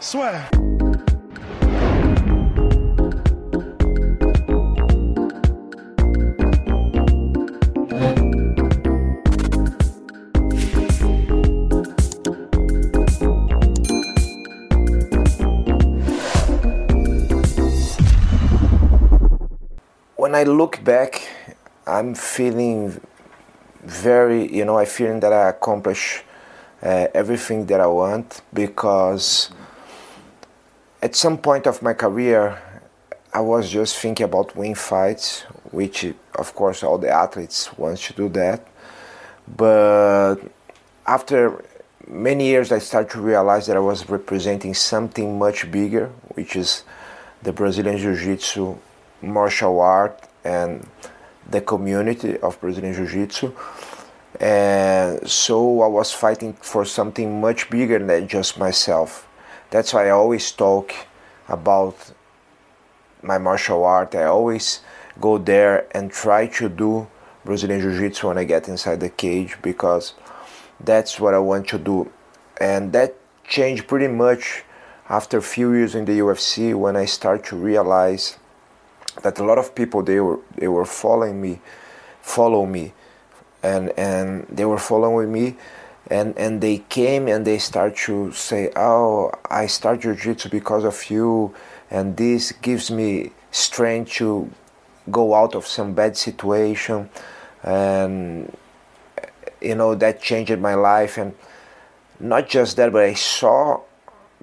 Swear. when I look back, I'm feeling very, you know, I feeling that I accomplish uh, everything that I want because at some point of my career, I was just thinking about win fights, which of course all the athletes want to do that. But after many years, I started to realize that I was representing something much bigger, which is the Brazilian Jiu-Jitsu martial art and the community of Brazilian Jiu-Jitsu. And so I was fighting for something much bigger than just myself. That's why I always talk about my martial art. I always go there and try to do Brazilian Jiu-Jitsu when I get inside the cage because that's what I want to do. And that changed pretty much after a few years in the UFC when I start to realize that a lot of people they were they were following me, follow me, and and they were following me, and and they came and they start to say, oh, I start jiu-jitsu because of you, and this gives me strength to go out of some bad situation, and you know that changed my life, and not just that, but I saw,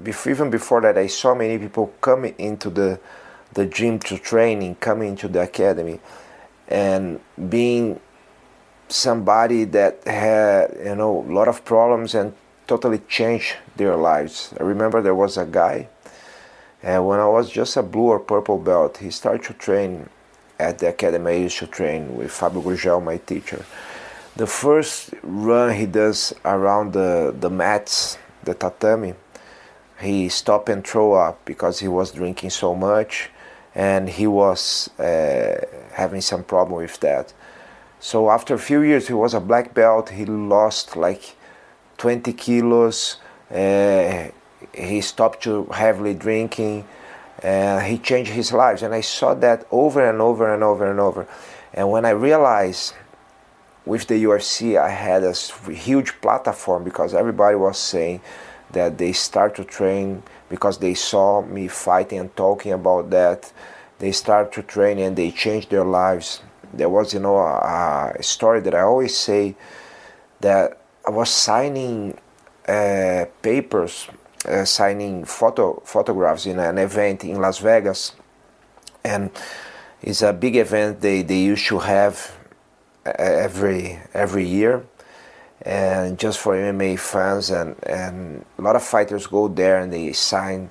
before, even before that, I saw many people coming into the the gym to training, coming to the academy, and being somebody that had you know a lot of problems and totally changed their lives. I remember there was a guy, and when I was just a blue or purple belt, he started to train at the academy I used to train with Fabio Gurgel, my teacher. The first run he does around the, the mats, the tatami, he stopped and throw up because he was drinking so much and he was uh, having some problem with that. So after a few years, he was a black belt. He lost like 20 kilos. Uh, he stopped to heavily drinking. Uh, he changed his life, and I saw that over and over and over and over. And when I realized with the UFC, I had a huge platform because everybody was saying that they start to train because they saw me fighting and talking about that. They start to train and they change their lives. There was, you know, a, a story that I always say that I was signing uh, papers, uh, signing photo photographs in an event in Las Vegas, and it's a big event they, they used to have uh, every every year and just for MMA fans and, and a lot of fighters go there and they sign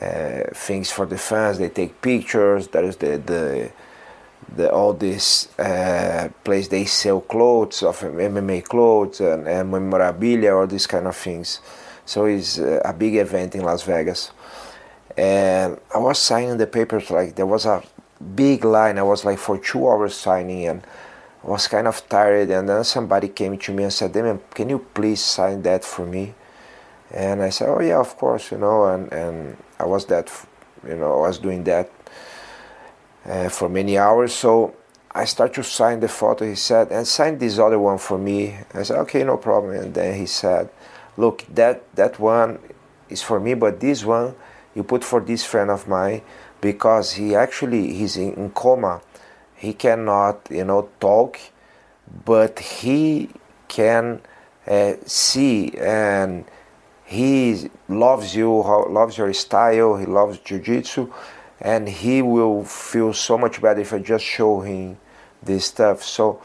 uh, things for the fans. They take pictures. There is the the, the all this uh, place they sell clothes of MMA clothes and, and memorabilia all these kind of things. So it's uh, a big event in Las Vegas, and I was signing the papers like there was a big line. I was like for two hours signing and I was kind of tired and then somebody came to me and said Demian can you please sign that for me and I said oh yeah of course you know and, and I was that you know I was doing that uh, for many hours. So I start to sign the photo he said and sign this other one for me. I said okay no problem. And then he said look that that one is for me but this one you put for this friend of mine because he actually he's in, coma. He cannot you know talk but he can uh, see and he loves you loves your style. He loves jiu-jitsu and he will feel so much better if i just show him this stuff so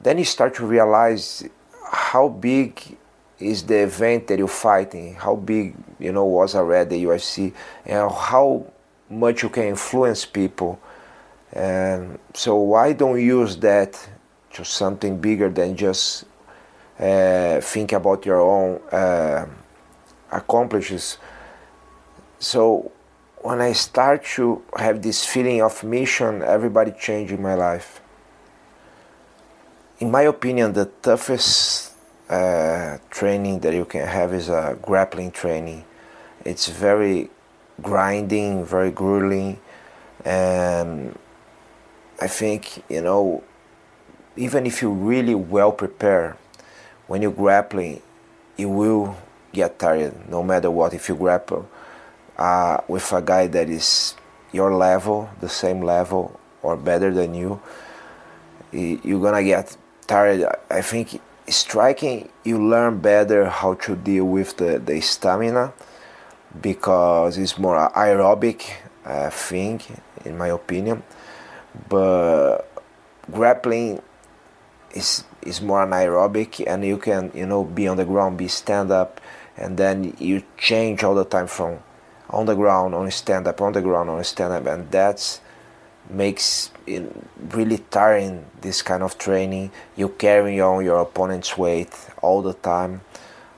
then you start to realize how big is the event that you're fighting, how big you know was already the UFC, and how much you can influence people. And so why don't use that to something bigger than just uh, think about your own uh, accomplishments. So when I start to have this feeling of mission, everybody changed my life. In my opinion, the toughest uh, training that you can have is a grappling training. It's very grinding, very grueling, and I think you know, even if you're really well prepared, when you're grappling, you will get tired no matter what. If you grapple uh, with a guy that is your level, the same level, or better than you, you're gonna get tired. I think striking, you learn better how to deal with the, the stamina because it's more aerobic uh, thing, in my opinion. But grappling is is more anaerobic, and you can you know be on the ground, be stand up, and then you change all the time from on the ground on stand up, on the ground on stand up, and that's makes it really tiring this kind of training. You carry on your opponent's weight all the time.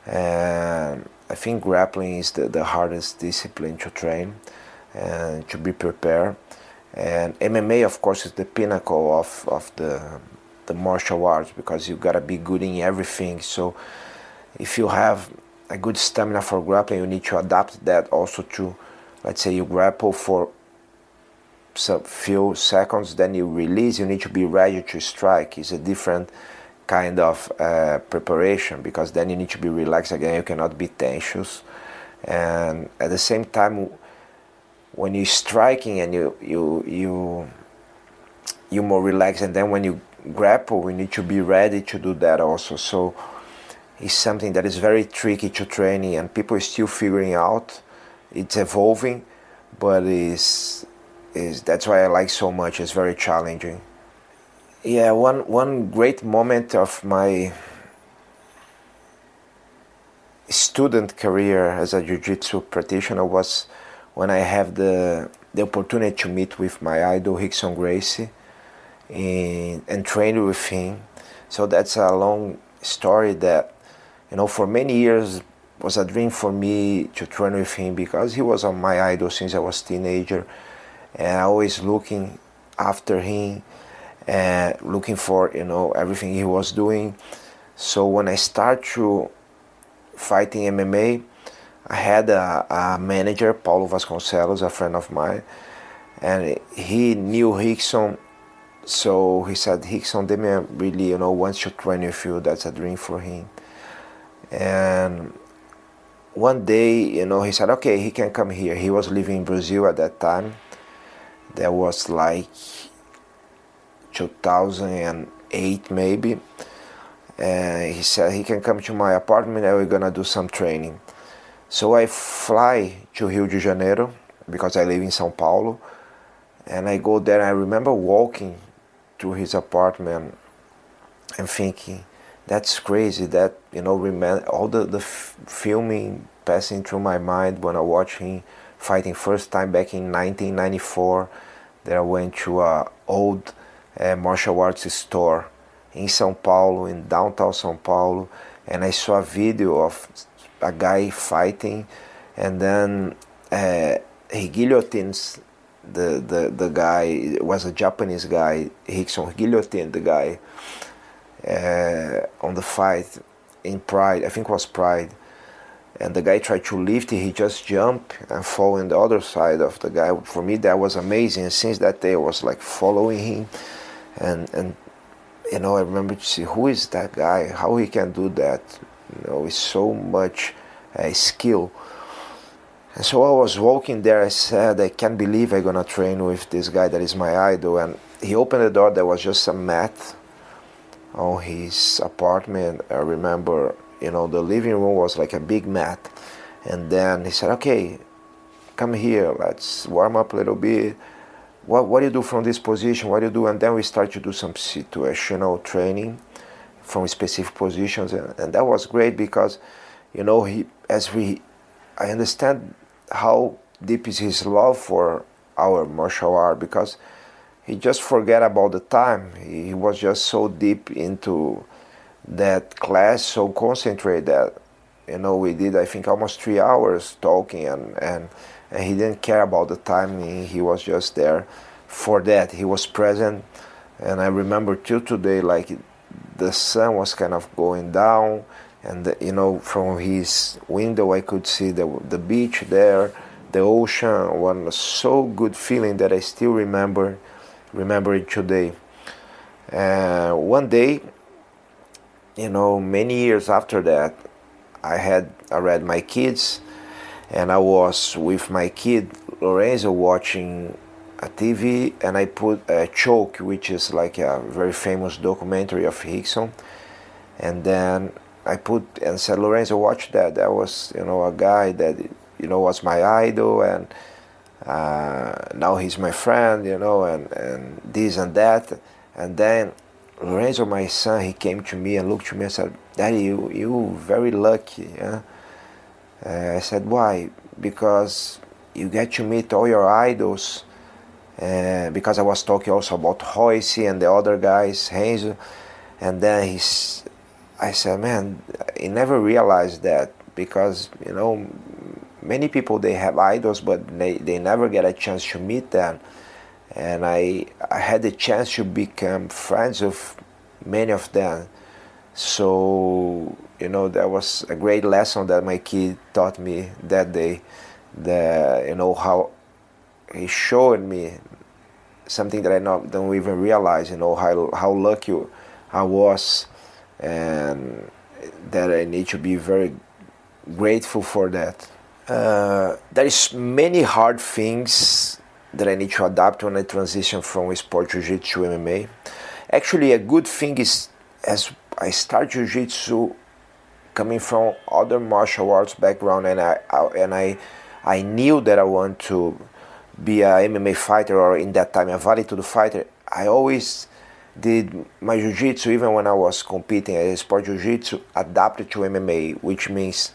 And i think grappling is the, the hardest discipline to train and to be prepared. And mma of course is the pinnacle of, of the, the martial arts because you've gotta be good in everything. So if you have a good stamina for grappling you need to adapt that also to let's say you grapple for some few seconds, then you release. You need to be ready to strike. It's a different kind of uh, preparation because then you need to be relaxed again. You cannot be tensious, and at the same time, when you're striking and you you you you're more relaxed, and then when you grapple, we need to be ready to do that also. So it's something that is very tricky to training, and people are still figuring out. It's evolving, but it's is that's why I like so much. It's very challenging. Yeah, one one great moment of my student career as a jiu-jitsu practitioner was when I have the the opportunity to meet with my idol Rickson Gracie and, and train with him. So that's a long story that you know for many years was a dream for me to train with him because he was my idol since I was teenager. And I always looking after him and looking for you know everything he was doing. So when i start to fighting mma i had a, a manager paulo vasconcelos a friend of mine and he knew rickson so he said rickson demian really you know wants to train with you. That's a dream for him and one day you know he said okay he can come here. He was living in brazil at that time. That was like 2008 maybe. And he said he can come to my apartment and we're gonna do some training. So i fly to rio de janeiro because i live in sao paulo. And i go there i remember walking to his apartment and thinking that's crazy that you know remember all the, the filming passing through my mind when i watch him fighting first time back in 1994 that I went to a old uh, martial arts store in São Paulo, in downtown São Paulo, and I saw a video of a guy fighting, and then uh, he guillotines the, the, the guy, it was a Japanese guy, Rickson guillotined the guy uh, on the fight in Pride, I think it was Pride and the guy tried to lift he just jumped and fall in the other side of the guy. For me that was amazing. And since that day i was like following him and and you know i remember to see who is that guy? How he can do that? You know with so much uh, skill. And so i was walking there i said i can't believe i'm gonna train with this guy that is my idol. And he opened the door there was just a mat on his apartment i remember you know the living room was like a big mat. And then he said okay come here let's warm up a little bit. What, what do you do from this position? What do you do? And then we start to do some situational training from specific positions, and, and that was great because, you know, he as we, I understand how deep is his love for our martial art because he just forget about the time. He was just so deep into that class, so concentrated that you know we did I think almost three hours talking and and, and he didn't care about the time. He, was just there for that. He was present, and I remember till today like the sun was kind of going down and the, you know from his window I could see the the beach there, the ocean. One so good feeling that I still remember remember it today. Uh, one day, you know, many years after that, I had I read my kids, and I was with my kid Lorenzo watching a TV, and I put a choke, which is like a very famous documentary of Rickson, and then I put and said, Lorenzo, watch that. That was you know a guy that you know was my idol and uh, now he's my friend, you know, and, and this and that. And then Lorenzo, my son, he came to me and looked to me and said, Daddy, you, you very lucky. Yeah? Uh, I said, why? Because you get to meet all your idols. Uh, because I was talking also about Royce and the other guys, Renzo. And then he's, I said, man, I never realized that because, you know, many people they have idols but they, they never get a chance to meet them. And I, I had the chance to become friends with many of them. So you know that was a great lesson that my kid taught me that day the you know how he showed me something that I not, don't even realize you know how, how lucky I was. And that I need to be very grateful for that uh, there is many hard things that I need to adapt when I transition from sport jiu-jitsu to MMA. Actually, a good thing is as I start jiu-jitsu coming from other martial arts background, and I, I and I I knew that I want to be a MMA fighter or in that time a Vale Tudo fighter. I always did my jiu-jitsu even when I was competing as sport jiu-jitsu adapted to MMA, which means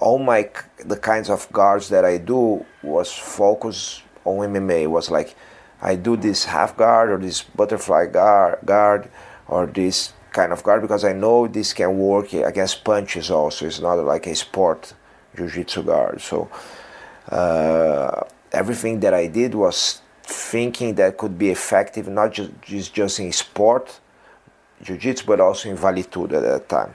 all my the kinds of guards that I do was focused on MMA. It was like I do this half guard or this butterfly guard, guard or this kind of guard because I know this can work against punches also. It's not like a sport jiu-jitsu guard. So uh, everything that I did was thinking that could be effective not just, just in sport jiu-jitsu but also in Vale Tudo at that time.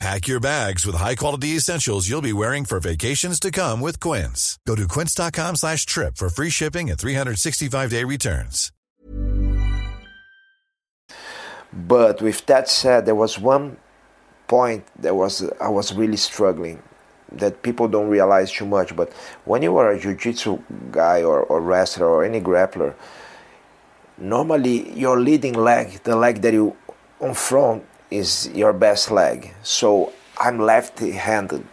Pack your bags with high-quality essentials you'll be wearing for vacations to come with Quince. Go to quince.com slash trip for free shipping and 365-day returns. But with that said, there was one point that was I was really struggling that people don't realize too much. But when you are a jiu-jitsu guy or, or wrestler or any grappler, normally your leading leg, the leg that you on front, is your best leg. So I'm left-handed,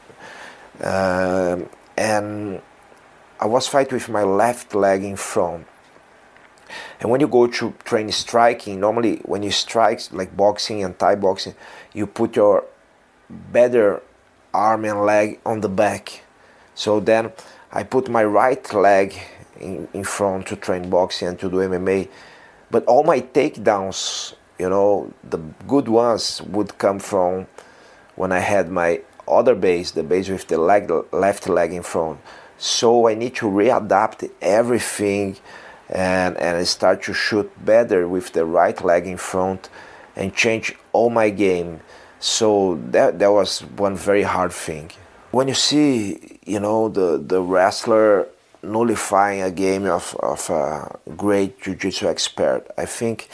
uh, and I was fighting with my left leg in front. And when you go to train striking, normally when you strike like boxing and Thai boxing, you put your better arm and leg on the back. So then I put my right leg in, in front to train boxing and to do MMA. But all my takedowns you know the good ones would come from when I had my other base, the base with the leg, left leg in front. So I need to readapt everything and, and start to shoot better with the right leg in front and change all my game. So that, that was one very hard thing. When you see, you know, the, the wrestler nullifying a game of, of a great jiu-jitsu expert, I think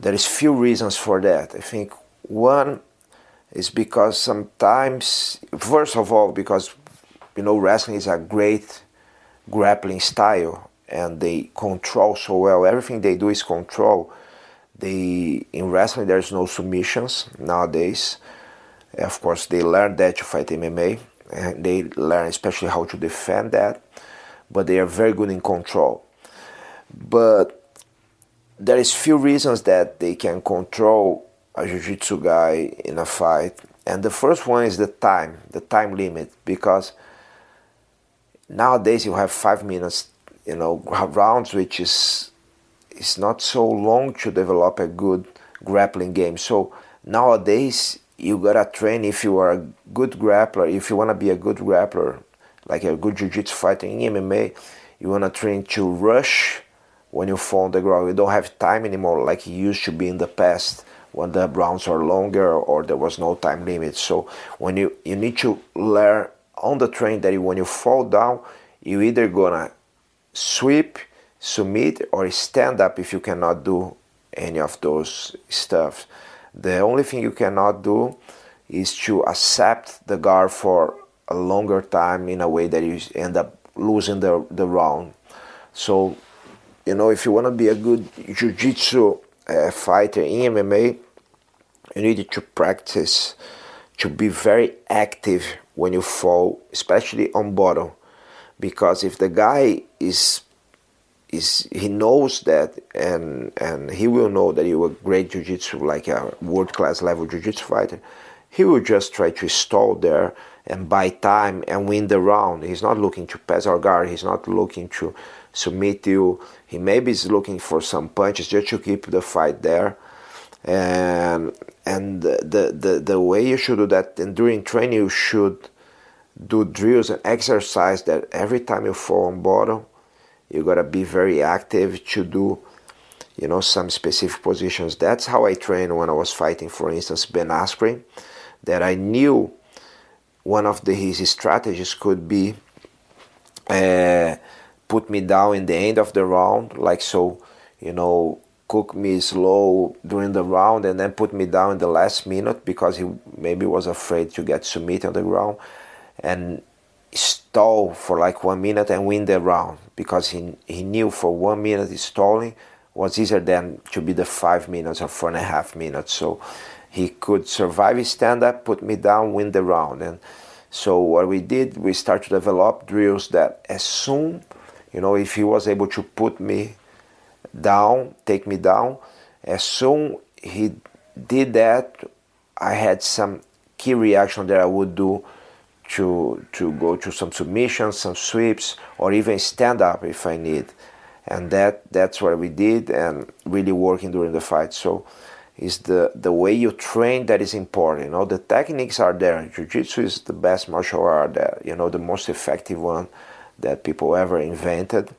there is few reasons for that. I think one is because sometimes, first of all, because you know wrestling is a great grappling style and they control so well. Everything they do is control. They in wrestling there's no submissions nowadays. Of course, they learn that to fight MMA, and they learn especially how to defend that. But they are very good in control. But there is few reasons that they can control a jiu-jitsu guy in a fight. And the first one is the time the time limit because nowadays you have five minutes you know rounds which is is not so long to develop a good grappling game. So nowadays you gotta train if you are a good grappler. If you want to be a good grappler like a good jiu-jitsu fighter in mma you want to train to rush when you fall on the ground. You don't have time anymore like it used to be in the past when the rounds are longer or there was no time limit. So when you you need to learn on the train that when you fall down, you either gonna sweep, submit, or stand up if you cannot do any of those stuff. The only thing you cannot do is to accept the guard for a longer time in a way that you end up losing the, the round. So you know, if you want to be a good jiu-jitsu uh, fighter in MMA, you need to practice to be very active when you fall, especially on bottom, because if the guy is is he knows that and and he will know that you're a great jiu-jitsu like a world-class level jiu-jitsu fighter he will just try to stall there and buy time and win the round. He's not looking to pass our guard. He's not looking to submit you. He maybe is looking for some punches just to keep the fight there. And and the, the, the way you should do that, and during training, you should do drills and exercise that every time you fall on bottom, you gotta be very active to do, you know, some specific positions. That's how I trained when I was fighting, for instance, Ben Askren, that I knew one of the, his strategies could be. Uh, put me down in the end of the round, like so, you know, cook me slow during the round and then put me down in the last minute because he maybe was afraid to get submitted on the ground and stall for like one minute and win the round because he, he knew for one minute stalling was easier than to be the five minutes or four and a half minutes. So he could survive his stand up, put me down, win the round. And so what we did, we started to develop drills that as soon you know, if he was able to put me down, take me down, as soon he did that, I had some key reaction that I would do to to go to some submissions, some sweeps, or even stand up if I need. And that that's what we did, and really working during the fight. So, is the the way you train that is important. You know, the techniques are there. Jiu-jitsu is the best martial art, that, you know, the most effective one that people ever invented.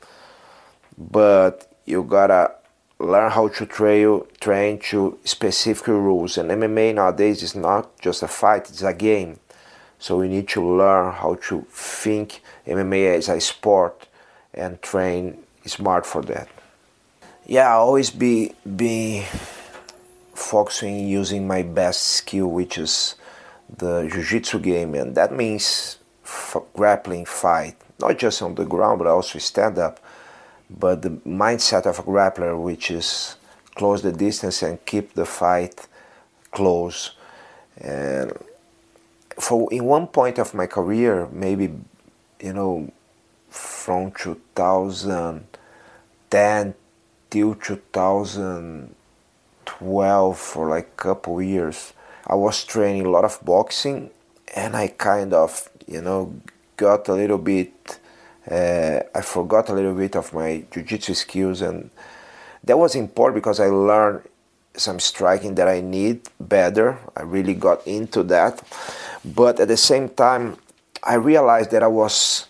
But you gotta learn how to train, train to specific rules. And MMA nowadays is not just a fight; it's a game. So we need to learn how to think MMA as a sport and train smart for that. Yeah, I always be be focusing using my best skill, which is the jiu-jitsu game, and that means grappling, fight, not just on the ground but also stand up. But the mindset of a grappler, which is close the distance and keep the fight close. And for in one point of my career, maybe you know, from 2010 till 2012 for like a couple years, I was training a lot of boxing, and I kind of you know got a little bit, uh, I forgot a little bit of my jiu-jitsu skills, and that was important because I learned some striking that I need better. I really got into that, but at the same time, I realized that I was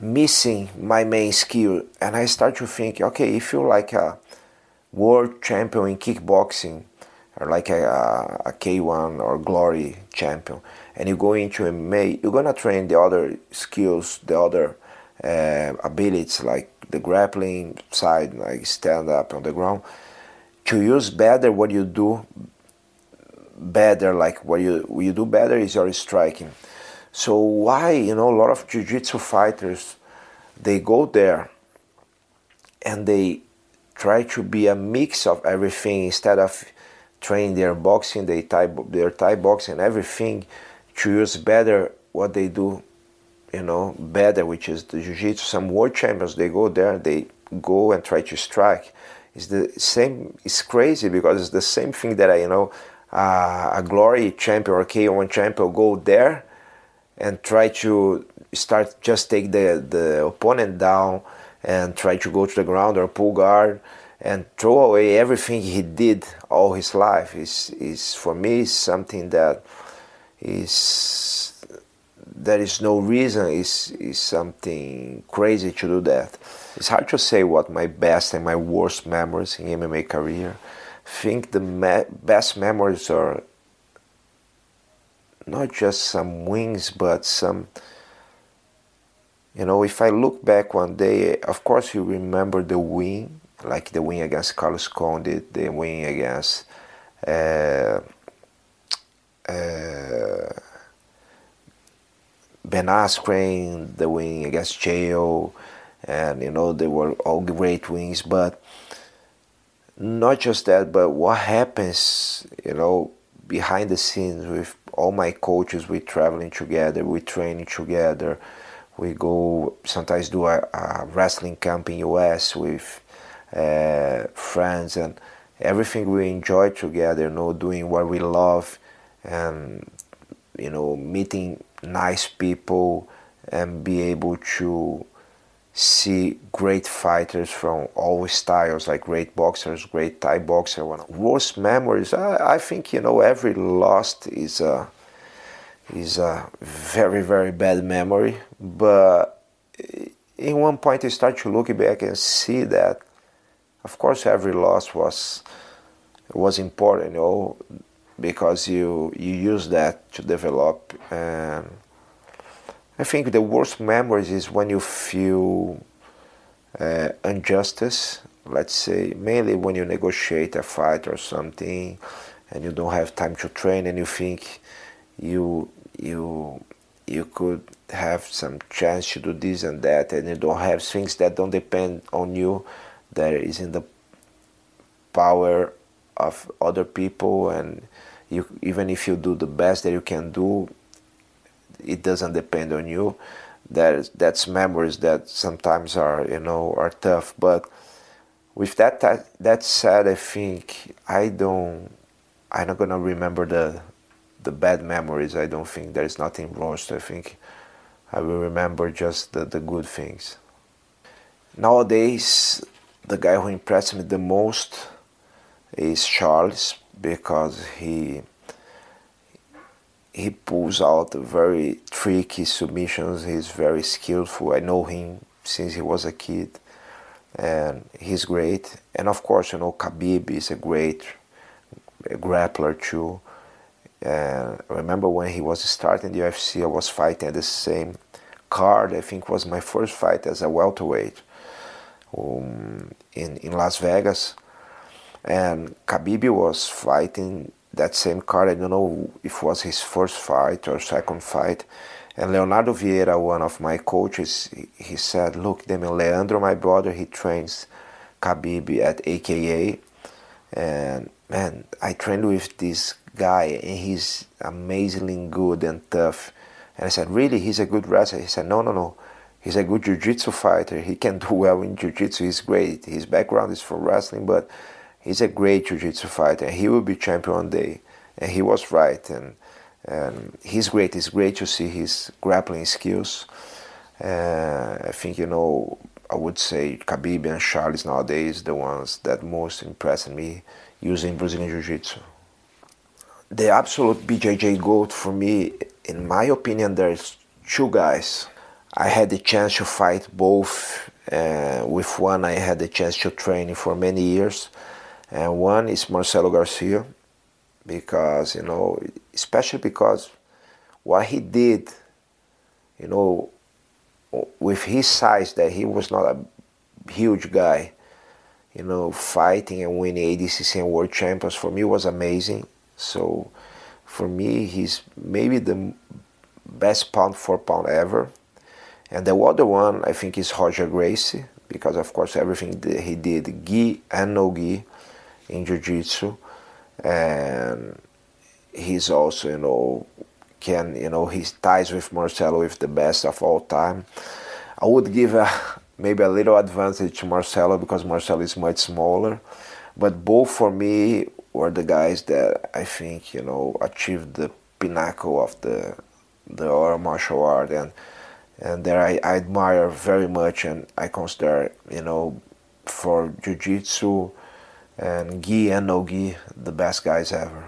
missing my main skill, and I start to think, okay, if you're like a world champion in kickboxing, or like a, a K1 or Glory champion, and you go into MMA, you're gonna train the other skills, the other uh, abilities like the grappling side, like stand up on the ground, to use better what you do better, like what you what you do better is your striking. So why you know a lot of jiu-jitsu fighters they go there and they try to be a mix of everything instead of training their boxing, they Thai, their Thai boxing, everything to use better what they do, you know, better, which is the jiu-jitsu. Some world champions, they go there, they go and try to strike. It's the same. It's crazy because it's the same thing that I, you know, uh, a glory champion or K1 champion go there and try to start just take the the opponent down and try to go to the ground or pull guard and throw away everything he did all his life is is for me something that is there is no reason is is something crazy to do that. It's hard to say what my best and my worst memories in MMA career. I think the me- best memories are not just some wins but some you know if i look back one day of course you remember the win like the win against Carlos Condit, the win against uh, uh, Ben Askren, the win against Chael, and you know they were all great wins. But not just that, but what happens, you know, behind the scenes with all my coaches, we traveling together, we training together, we go sometimes do a, a wrestling camp in US with uh, friends and everything we enjoy together, you know, doing what we love and, you know, meeting nice people and be able to see great fighters from all styles, like great boxers, great Thai boxer. One worst memories, I, I think, you know, every loss is a, is a very, very bad memory. But in one point, you start to look back and see that of course every loss was was important you know because you you use that to develop and I think the worst memories is when you feel uh, injustice let's say mainly when you negotiate a fight or something and you don't have time to train and you think you you you could have some chance to do this and that and you don't have things that don't depend on you that is in the power of other people and you even if you do the best that you can do it doesn't depend on you. That that's memories that sometimes are you know are tough. But with that that, that said i think i don't i'm not gonna remember the the bad memories. I don't think there's nothing lost. I think i will remember just the, the good things. Nowadays the guy who impressed me the most is Charles because he he pulls out very tricky submissions. He's very skillful. I know him since he was a kid, and he's great. And of course, you know Khabib is a great grappler too. I remember when he was starting the UFC, I was fighting at the same card. I think was my first fight as a welterweight um, in in Las Vegas, and Khabib was fighting that same card. I don't know if it was his first fight or second fight. And Leonardo Vieira, one of my coaches, he said, "Look, Demian Leandro, my brother, he trains Khabib at AKA, and man, I trained with this guy, and he's amazingly good and tough." And I said, "Really? He's a good wrestler?" He said, "No, no, no. He's a good jiu-jitsu fighter. He can do well in jiu-jitsu. He's great. His background is for wrestling, but he's a great jiu-jitsu fighter. He will be champion one day." And he was right. And and he's great. It's great to see his grappling skills. Uh, I think you know. I would say Khabib and Charles nowadays the ones that most impressed me using Brazilian Jiu-Jitsu. The absolute BJJ goat for me, in my opinion, there's two guys. I had the chance to fight both. Uh, with one, I had the chance to train for many years, and one is Marcelo Garcia, because you know, especially because what he did, you know, with his size, that he was not a huge guy, you know, fighting and winning ADCC and World Champions for me was amazing. So, for me, he's maybe the best pound for pound ever. And the other one, I think, is Roger Gracie, because of course everything he did, gi and no gi, in jiu-jitsu, and he's also, you know, can, you know, he ties with Marcelo with the best of all time. I would give a, maybe a little advantage to Marcelo because Marcelo is much smaller, but both for me were the guys that I think, you know, achieved the pinnacle of the the art martial art and and that I, I admire very much and I consider, you know, for jiu-jitsu and gi and no gi, the best guys ever.